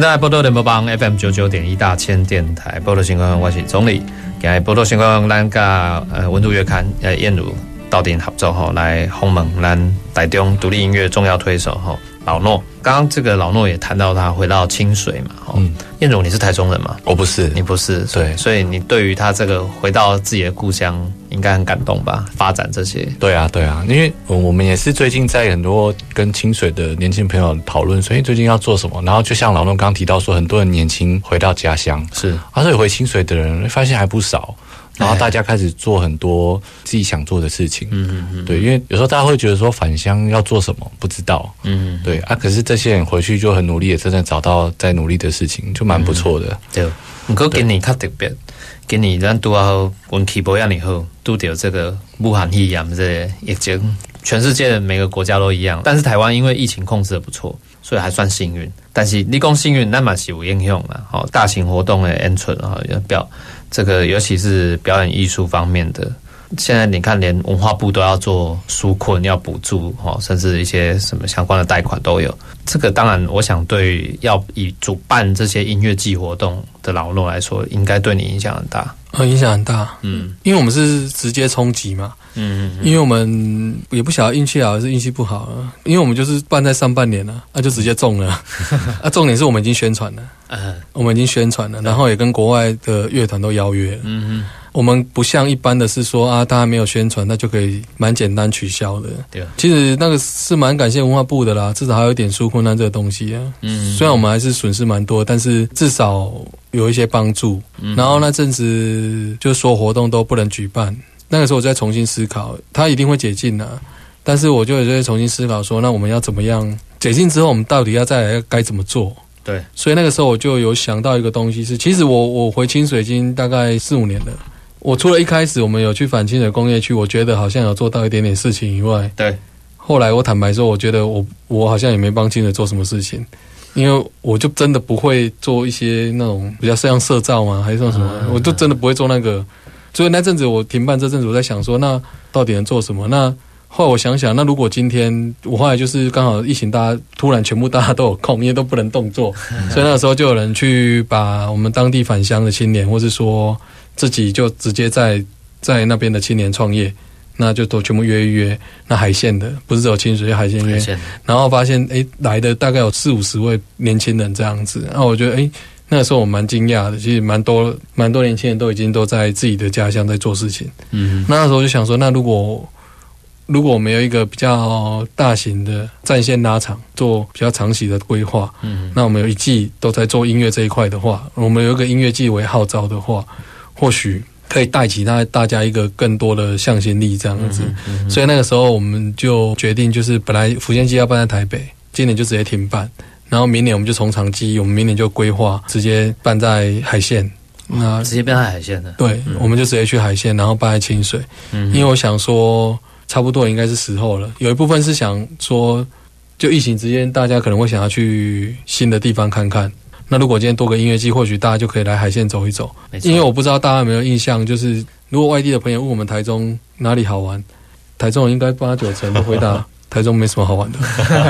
S1: 迎大家波多联播帮 FM 九九点一大千电台波多新闻，我是总理。今日波多新闻，咱甲呃温度月刊呃燕如到顶合作吼，来鸿蒙咱台中独立音乐重要推手吼老诺。刚刚这个老诺也谈到他回到清水嘛，嗯。燕总你是台中人吗？
S2: 我不是，
S1: 你不是，
S2: 对
S1: 所以你对于他这个回到自己的故乡，应该很感动吧？发展这些，
S2: 对啊，对啊，因为呃我们也是最近在很多跟清水的年轻朋友讨论，所以最近要做什么。然后就像老诺刚刚提到说，很多人年轻回到家乡，
S1: 是
S2: 啊，所以回清水的人发现还不少。然后大家开始做很多自己想做的事情，
S1: 嗯嗯嗯
S2: 对，因为有时候大家会觉得说返乡要做什么不知道，
S1: 嗯，
S2: 对啊，可是这些人回去就很努力，也真的找到在努力的事情，就蛮不错的。
S1: 对。不过今年较特别，今年咱拄好运气保养以后，拄到这个武汉肺炎这个疫情，全世界每个国家都一样，但是台湾因为疫情控制的不错，所以还算幸运。但是你讲幸运，那嘛是有影响啦。好，大型活动的演出啊，要表这个尤其是表演艺术方面的。现在你看，连文化部都要做纾困，要补助哦，甚至一些什么相关的贷款都有。这个当然，我想对要以主办这些音乐季活动的老诺来说，应该对你影响很大。
S3: 呃，影响很大，
S1: 嗯。
S3: 因为我们是直接冲击嘛，
S1: 嗯
S3: 因为我们也不晓得运气好还是运气不好啊，因为我们就是办在上半年了，那、就直接中了，啊，重点是我们已经宣传了，
S1: 嗯
S3: 我们已经宣传了，然后也跟国外的乐团都邀约了，
S1: 嗯
S3: 我们不像一般的是说啊，大家没有宣传，那就可以蛮简单取消的。
S1: 对啊，
S3: 其实那个是蛮感谢文化部的啦，至少还有一点纾困难这个东西啊。
S1: 嗯。
S3: 虽然我们还是损失蛮多，但是至少有一些帮助。
S1: 嗯。
S3: 然后那阵子就说活动都不能举办，那个时候我再重新思考，他一定会解禁的、但是我就有在重新思考说，那我们要怎么样？解禁之后，我们到底要再来该怎么做？
S1: 对，
S3: 所以那个时候我就有想到一个东西是，其实我我回清水已经大概四五年了。我除了一开始我们有去反清水工业区，我觉得好像有做到一点点事情以外，
S1: 对，
S3: 后来我坦白说，我觉得我我好像也没帮清水做什么事情，因为我就真的不会做一些那种比较像社照嘛，还是说什么，我就真的不会做那个。所以那阵子我停办这阵子，我在想说，那到底能做什么？那后来我想想，那如果今天我后来就是刚好疫情，大家突然全部大家都有空，因为都不能动作，所以那个时候就有人去把我们当地返乡的青年，或是说自己就直接在在那边的青年创业，那就都全部约一约。那海线的不是只有清水，海线约，
S1: 现
S3: 然后发现诶来的大概有四五十位年轻人这样子，那我觉得诶那个时候我蛮惊讶的，其实蛮多蛮多年轻人都已经都在自己的家乡在做事情。
S1: 嗯
S3: 那那时候就想说，那如果如果我们有一个比较大型的战线拉长，做比较长期的规划，
S1: 嗯
S3: 那我们有一季都在做音乐这一块的话，我们有一个音乐季为号召的话，或许可以带起大大家一个更多的向心力这样子。所以那个时候我们就决定，就是本来福建季要办在台北，今年就直接停办，然后明年我们就从长计议，我们明年就规划直接办在海线。那
S1: 直接办在海线的，
S3: 对，我们就直接去海线，然后办在清水。
S1: 嗯
S3: 因为我想说，差不多应该是时候了。有一部分是想说，就疫情之间，大家可能会想要去新的地方看看。那如果今天多个音乐季，或许大家就可以来海线走一走。
S1: 没错
S3: 因为我不知道大家有没有印象，就是如果外地的朋友问我们台中哪里好玩，台中人应该八九成都回答 台中没什么好玩的，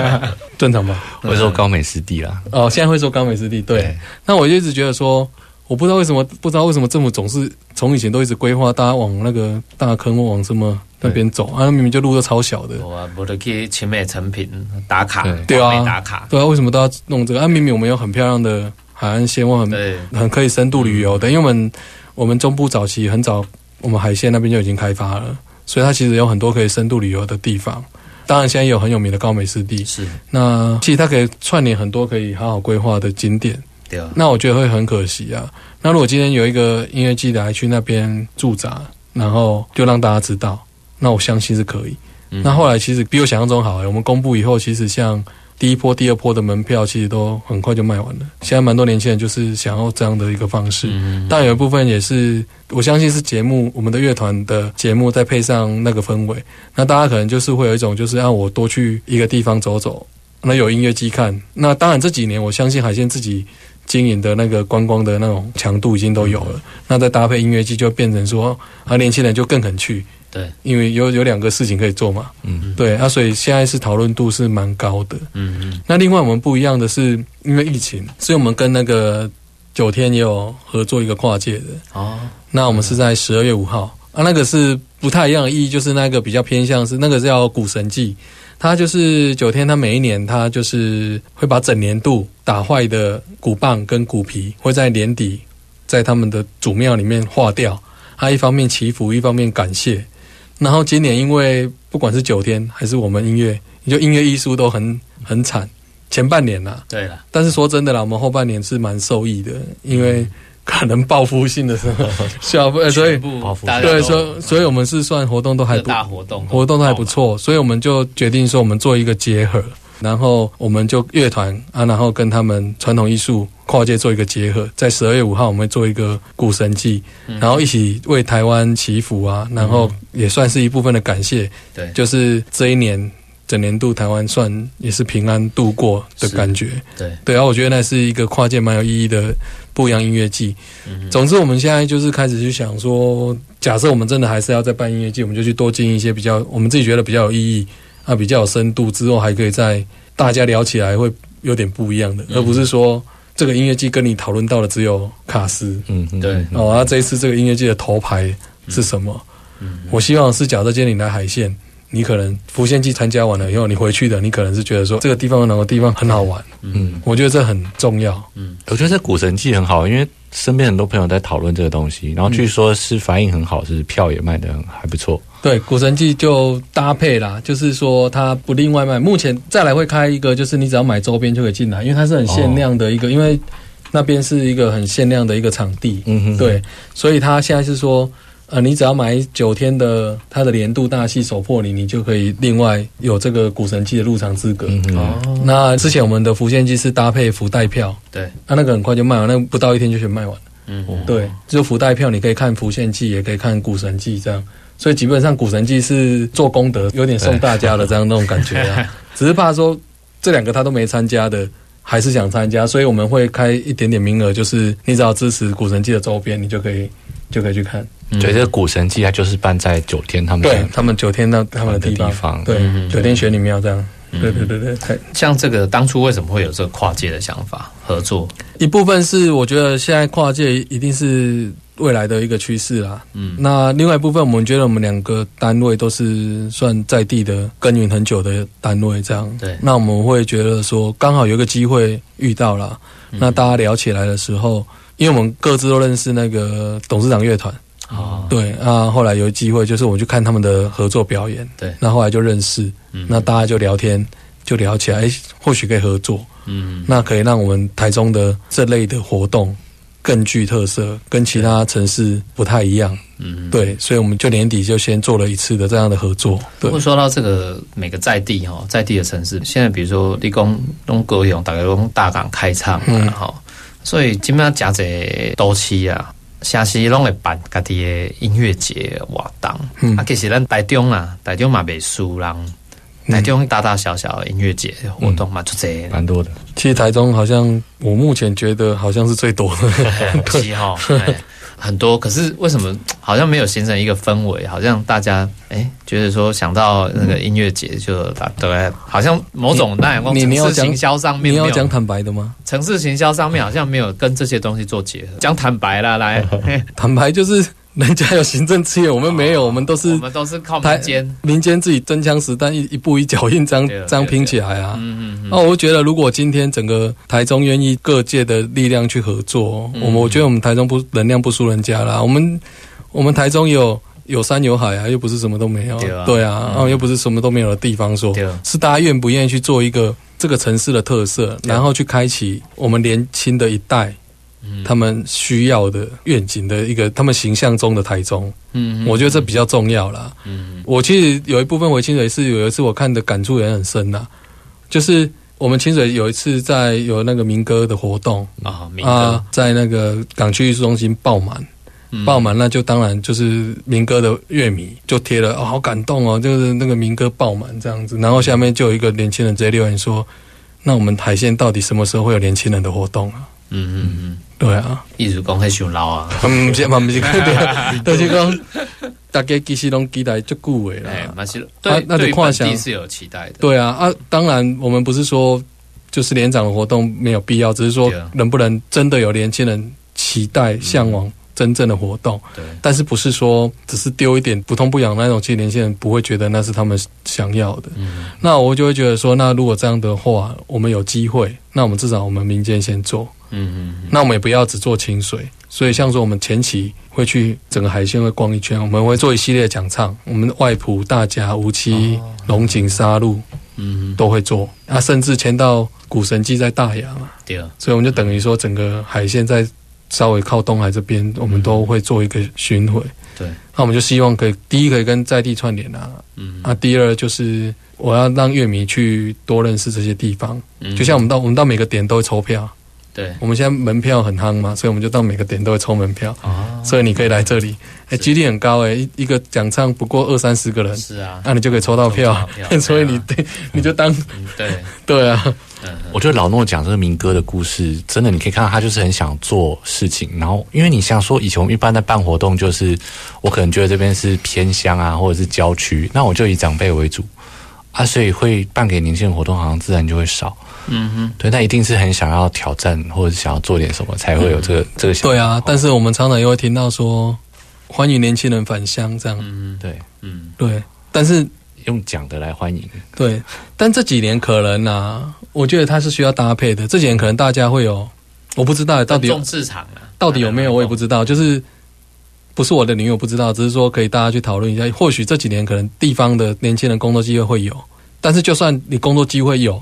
S3: 正常吧？
S2: 会说高美湿地啦，
S3: 哦，现在会说高美湿地，对。那我就一直觉得说，我不知道为什么，不知道为什么政府总是从以前都一直规划大家往那个大坑或往什么那边走，啊，明明就路都超小的，
S1: 我啊，我都去青美成品打卡，
S2: 对。
S3: 对啊。
S1: 打卡，
S3: 对啊，为什么都要弄这个？啊，明明我们有很漂亮的海岸线，我很
S1: 对，
S3: 很可以深度旅游的，因为我们我们中部早期很早，我们海线那边就已经开发了，所以它其实有很多可以深度旅游的地方。当然，现在有很有名的高美湿地，
S1: 是，
S3: 那其实它可以串联很多可以好好规划的景点。
S1: 对啊，
S3: 那我觉得会很可惜啊。那如果今天有一个音乐季来去那边驻扎，然后就让大家知道，那我相信是可以。
S1: 嗯
S3: 那后来其实比我想象中好、欸。我们公布以后，其实像第一波、第二波的门票，其实都很快就卖完了。现在蛮多年轻人就是想要这样的一个方式。
S1: 嗯，
S3: 但有一部分也是，我相信是节目，我们的乐团的节目，再配上那个氛围，那大家可能就是会有一种，就是让我多去一个地方走走，那有音乐季看。那当然这几年，我相信海鲜自己经营的那个观光的那种强度已经都有了。那再搭配音乐季，就变成说，啊，年轻人就更肯去，
S1: 对，
S3: 因为有有两个事情可以做嘛。
S2: 嗯，
S3: 对，啊，所以现在是讨论度是蛮高的。
S1: 嗯嗯，
S3: 那另外我们不一样的是，因为疫情，所以我们跟那个九天也有合作一个跨界的。
S1: 哦，
S3: 那我们是在十二月五号啊，那个是不太一样的意义，就是那个比较偏向是那个叫古神祭，它就是九天，它每一年它就是会把整年度打坏的鼓棒跟鼓皮会在年底在他们的祖庙里面化掉，它一方面祈福，一方面感谢。然后今年因为不管是九天还是我们音乐，就音乐艺术都很很惨，前半年呐、
S1: 对了，
S3: 但是说真的啦，我们后半年是蛮受益的，因为可能报复性的消费，所以对，所以所以我们是算活动都还不
S1: 大活动。
S3: 活动都还不，错，所以我们就决定说我们做一个结合，然后我们就乐团啊，然后跟他们传统艺术跨界做一个结合，在十二月五号我们会做一个古神祭，然后一起为台湾祈福啊，然后也算是一部分的感谢，
S1: 对，
S3: 就是这一年整年度台湾算也是平安度过的感觉。
S1: 对，
S3: 对，然后我觉得那是一个跨界蛮有意义的不一样音乐季。总之，我们现在就是开始去想说，假设我们真的还是要再办音乐季，我们就去多经营一些比较我们自己觉得比较有意义啊、比较有深度，之后还可以在大家聊起来会有点不一样的，而不是说这个音乐季跟你讨论到的只有卡斯
S2: 嗯嗯，
S1: 对
S2: 嗯
S3: 哦，啊，这一次这个音乐季的头牌是什么？我希望是假设今天你来海线。你可能浮现季参加完了以后，你回去的，你可能是觉得说这个地方有哪个地方很好玩，
S2: 嗯，
S3: 我觉得这很重要。
S2: 嗯我觉得这古神季很好，因为身边很多朋友在讨论这个东西，然后据说是反应很好，是票也卖的很还不错。
S3: 对，股神记就搭配啦，就是说它不另外卖。目前再来会开一个，就是你只要买周边就可以进来，因为它是很限量的一个，因为那边是一个很限量的一个场地。
S2: 嗯哼，
S3: 对，所以它现在是说，呃，你只要买九天的它的年度大戏首破你，你就可以另外有这个股神记的入场资格。
S2: 嗯，
S1: 哦，
S3: 那之前我们的浮现记是搭配福袋票，
S1: 对，
S3: 那、那个很快就卖完，那个不到一天就全卖完了。
S1: 嗯，
S3: 对，就福袋票，你可以看浮现记，也可以看股神记这样。所以基本上古神记是做功德，有点送大家的这样那种感觉啊。只是怕说这两个他都没参加的，还是想参加，所以我们会开一点点名额，就是你只要支持古神记的周边，你就可以就可以去看。
S2: 所以这个古神记它就是办在九天他们
S3: 对他们九天那他们的地方，
S2: 地方
S3: 对
S1: 嗯。
S3: 九天玄女庙这样。对对对对，太
S1: 像这个当初为什么会有这个跨界的想法合作？
S3: 一部分是我觉得现在跨界一定是未来的一个趋势啦。
S1: 嗯，
S3: 那另外一部分，我们觉得我们两个单位都是算在地的耕耘很久的单位，这样。
S1: 对。
S3: 那我们会觉得说，刚好有一个机会遇到了，那大家聊起来的时候，因为我们各自都认识那个董事长乐团，
S1: 哦，
S3: 对那，后来有机会就是我去看他们的合作表演，
S1: 对。
S3: 那后来就认识，
S1: 嗯。
S3: 那大家就聊天，就聊起来，哎，或许可以合作。
S1: 嗯，
S3: 那可以让我们台中的这类的活动更具特色，跟其他城市不太一样。
S1: 嗯，
S3: 对，所以我们就年底就先做了一次的这样的合作。对。
S1: 不过，说到这个每个在地哈，在地的城市，现在比如说立功、东高雄，大概用大港开唱
S3: 嗯。
S1: 嘛哈，所以基本上真侪都市啊，城市拢会办家己的音乐节活动。
S3: 嗯。
S1: 啊，其实咱台中啊，台中嘛袂输人，台中大大小小的音乐节活动嘛，就这
S2: 蛮多的。
S3: 其实台中好像我目前觉得好像是最多的。
S1: 是哈，哎很多，可是为什么好像没有形成一个氛围？好像大家哎觉得说想到那个音乐节就大对，好像某种那样
S3: 你你要讲
S1: 城市行销上面
S3: 你要讲坦白的吗？
S1: 城市行销上面好像没有跟这些东西做结合。讲坦白啦，来，嘿
S3: 坦白就是人家有行政资源，我们没有，我们都是我
S1: 们都是靠民间，
S3: 民间自己真枪实弹，一一步一脚印这样这样拼起来啊。
S1: 嗯嗯
S3: 那我觉得，如果今天整个台中愿意各界的力量去合作，
S1: 嗯
S3: 我们我觉得我们台中不能量不输人家啦。我们我们台中有有山有海啊，又不是什么都没有。
S1: 对啊
S3: 对啊，
S1: 嗯
S3: 哦，又不是什么都没有的地方说，是大家愿不愿意去做一个这个城市的特色，然后去开启我们年轻的一代。
S1: 嗯。
S3: 他们需要的愿景的一个，他们形象中的台中，
S1: 嗯
S3: 我觉得这比较重要啦。
S1: 嗯。
S3: 我其实有一部分回清水是有一次我看的感触也很深呐，就是我们清水有一次在有那个民歌的活动
S1: 啊，民
S3: 啊，在那个港区艺术中心爆满，
S1: 嗯。
S3: 爆满那就当然就是民歌的乐迷就贴了哦，好感动哦，就是那个民歌爆满这样子，然后下面就有一个年轻人直接留言说，那我们海鲜到底什么时候会有年轻人的活动啊？
S1: 嗯嗯嗯，
S3: 对啊，
S1: 一直讲很想老啊，
S3: 嗯，不 是嘛，不是，对，就是讲大家其实拢期待足久的
S1: 哎，
S3: 啦。
S1: 嘛是
S3: 那就
S1: 对于本
S3: 看想
S1: 地是有期待的，
S3: 对啊，啊，当然我们不是说就是连长的活动没有必要，只是说能不能真的有年轻人期待、向往真正的活动，
S1: 对，
S3: 但是不是说只是丢一点不痛不痒那种，其实年轻人不会觉得那是他们想要的。
S1: 嗯。
S3: 那我就会觉得说，那如果这样的话，我们有机会，那我们至少我们民间先做，
S1: 嗯嗯
S3: 那我们也不要只做清水。所以像说我们前期会去整个海鲜会逛一圈，我们会做一系列讲唱，我们外埔、大甲、无期、龙井、沙鹿
S1: 嗯，
S3: 都会做，啊，甚至迁到古神祭在大雅嘛，
S1: 对啊，
S3: 所以我们就等于说整个海鲜在稍微靠东海这边，我们都会做一个巡回。
S1: 对，
S3: 那我们就希望可以第一可以跟在地串联啊，
S1: 嗯。
S3: 啊，第二就是我要让乐迷去多认识这些地方，
S1: 嗯。
S3: 就像我们到我们到每个点都会抽票，
S1: 对。
S3: 我们现在门票很夯嘛，所以我们就到每个点都会抽门票，
S1: 哦，
S3: 所以你可以来这里，哎，
S1: 是。
S3: 几率很高哎，一一个讲唱不过二三十个人，
S1: 是啊，
S3: 那你就可以抽到票，
S1: 票
S3: 所以你
S1: 对
S3: 对你就当
S1: 嗯对，
S3: 对啊，
S1: 嗯
S2: 我觉得老诺讲这个民歌的故事，真的你可以看到他就是很想做事情，然后因为你想说以前我们一般在办活动，就是我可能觉得这边是偏乡啊，或者是郊区，那我就以长辈为主。啊，所以会办给年轻人活动，好像自然就会少。
S1: 嗯哼，
S2: 对，那一定是很想要挑战，或者是想要做点什么，才会有这个、这个想法。
S3: 对啊，但是我们常常也会听到说，欢迎年轻人返乡这样，
S1: 嗯
S2: 对，
S1: 嗯
S3: 对，但是
S2: 用讲的来欢迎。
S3: 对，但这几年可能啊，我觉得它是需要搭配的。这几年可能大家会有，我不知道到底有
S1: 重市场啊，
S3: 到底有没有，我也不知道，就是不是我的领域，我不知道，只是说可以大家去讨论一下。或许这几年可能地方的年轻人工作机会会有，但是就算你工作机会有，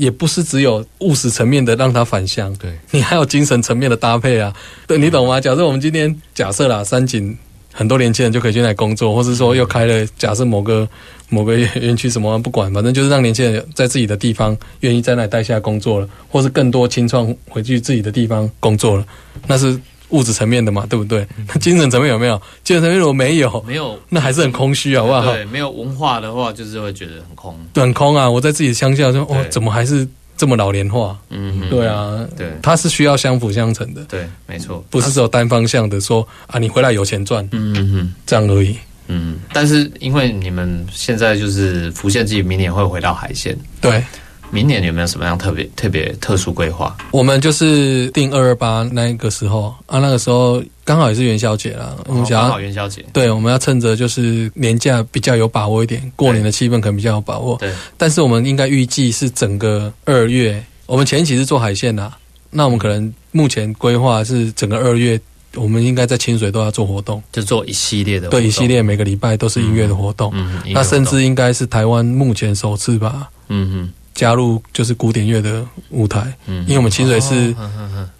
S3: 也不是只有务实层面的让他返乡，
S2: 对，
S3: 你还有精神层面的搭配啊。对你懂吗？假设我们今天假设啦，三井很多年轻人就可以进来工作，或是说又开了假设某个某个园区什么不管，反正就是让年轻人在自己的地方愿意在那里待下工作了，或是更多青创回去自己的地方工作了，那是物质层面的嘛，对不对？那 精神层面有没有？精神层面如果没有，
S1: 没有，
S3: 那还是很空虚，好不好？
S1: 对，没有文化的话，就是会觉得很空，
S3: 很空啊！我在自己乡下说，哦，怎么还是这么老年化？
S1: 嗯，
S3: 对啊，
S1: 对
S3: 它是需要相辅相成的，
S1: 对，没错，
S3: 不是只有单方向的说啊，你回来有钱赚
S1: 嗯嗯嗯。
S3: 这样而已。
S1: 嗯，但是因为你们现在就是浮现季，明年会回到海线，
S3: 对，
S1: 明年有没有什么样特别特别特殊规划？
S3: 我们就是定二二八那个时候啊，那个时候刚好也是元宵节啦，我们想要
S1: 哦刚好元宵节，
S3: 对，我们要趁着就是年假比较有把握一点，过年的气氛可能比较有把握。
S1: 对，
S3: 但是我们应该预计是整个二月，我们前期是做海鲜呐、那我们可能目前规划是整个二月，我们应该在清水都要做活动，
S1: 就做一系列的
S3: 对，一系，列每个礼拜都是音乐的活动。
S1: 嗯，
S3: 那甚至应该是台湾目前首次吧，
S1: 嗯嗯
S3: 加入就是古典乐的舞台，
S1: 嗯。嗯，
S3: 因为我们清水是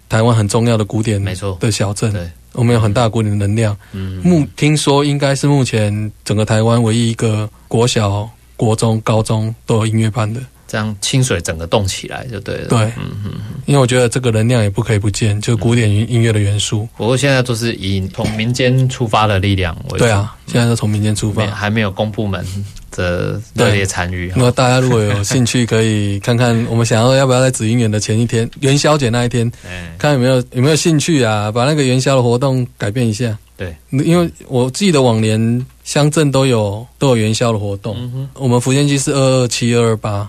S3: 台湾很重要的古典
S1: 没错。
S3: 的小镇，
S1: 对，
S3: 我们有很大的古典能量。
S1: 嗯，
S3: 目听说应该是目前整个台湾唯一一个国小、国中、高中都有音乐班的。
S1: 这样清水整个动起来就对了。
S3: 对
S1: 嗯嗯。
S3: 因为我觉得这个能量也不可以不见，就古典音音乐的元素。
S1: 不过现在都是以从民间出发的力量为主，
S3: 对啊，现在都从民间出发，。
S1: 还没有公部门的热烈参与。
S3: 那么大家如果有兴趣，可以看看我们想要要不要在紫云园的前一天，元宵节那一天，
S1: 哎，
S3: 看有没有有没有兴趣啊，把那个元宵的活动改变一下。
S1: 对，
S3: 因为我记得往年乡镇都有都有元宵的活动，
S1: 嗯，
S3: 我们福建季是二二七、二二八，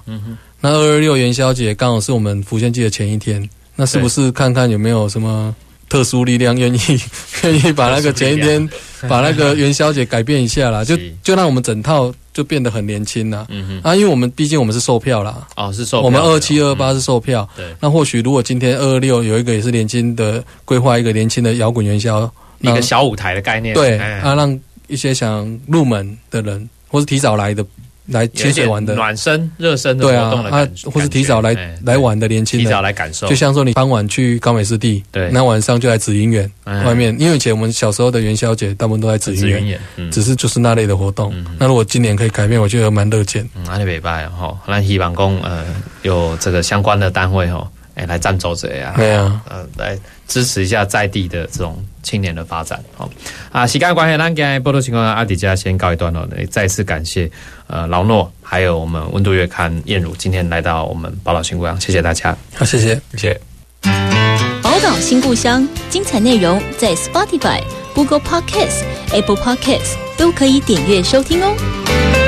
S3: 那二二六元宵节刚好是我们福建季的前一天，那是不是看看有没有什么特殊力量愿意 愿意把那个前一天把那个元宵节改变一下啦，就是。就让我们整套就变得很年轻啦。
S1: 嗯哼，
S3: 啊，因为我们毕竟我们是售票啦，
S1: 哦，是售
S3: 我们二七二八是售票，
S1: 对。
S3: 那或许如果今天二二六有一个也是年轻的规划一个年轻的摇滚元宵，
S1: 一个小舞台的概念，
S3: 对
S1: 哎。
S3: 啊，让一些想入门的人或是提早来的来潜水玩的，
S1: 暖身、热身的
S3: 对啊
S1: 活动的
S3: 啊
S1: 感觉，
S3: 或是提早来
S1: 哎
S3: 来玩的年轻人。
S1: 提早，来感受，
S3: 就像说你傍晚去高美湿地，
S1: 对。
S3: 那晚上就来紫云园
S1: 哎。
S3: 外面，因为以前我们小时候的元宵节大部分都在紫云园，只是就是那类的活动。
S1: 嗯。
S3: 那如果今年可以改变，我觉得蛮乐见。
S1: 嗯，阿里北拜哈，那希望公呃有这个相关的单位哈，哎来赞助者呀，
S3: 对啊，
S1: 呃来支持一下在地的这种青年的发展好。啊，时间关系，咱今天报道情况阿迪家先告一段落，也再次感谢呃劳诺还有我们温度月刊燕如今天来到我们宝岛新故乡，谢谢大家。
S3: 好，谢谢。
S2: 谢谢。
S6: 宝岛新故乡精彩内容在 Spotify、Google Podcasts、Apple Podcasts 都可以点阅收听哦。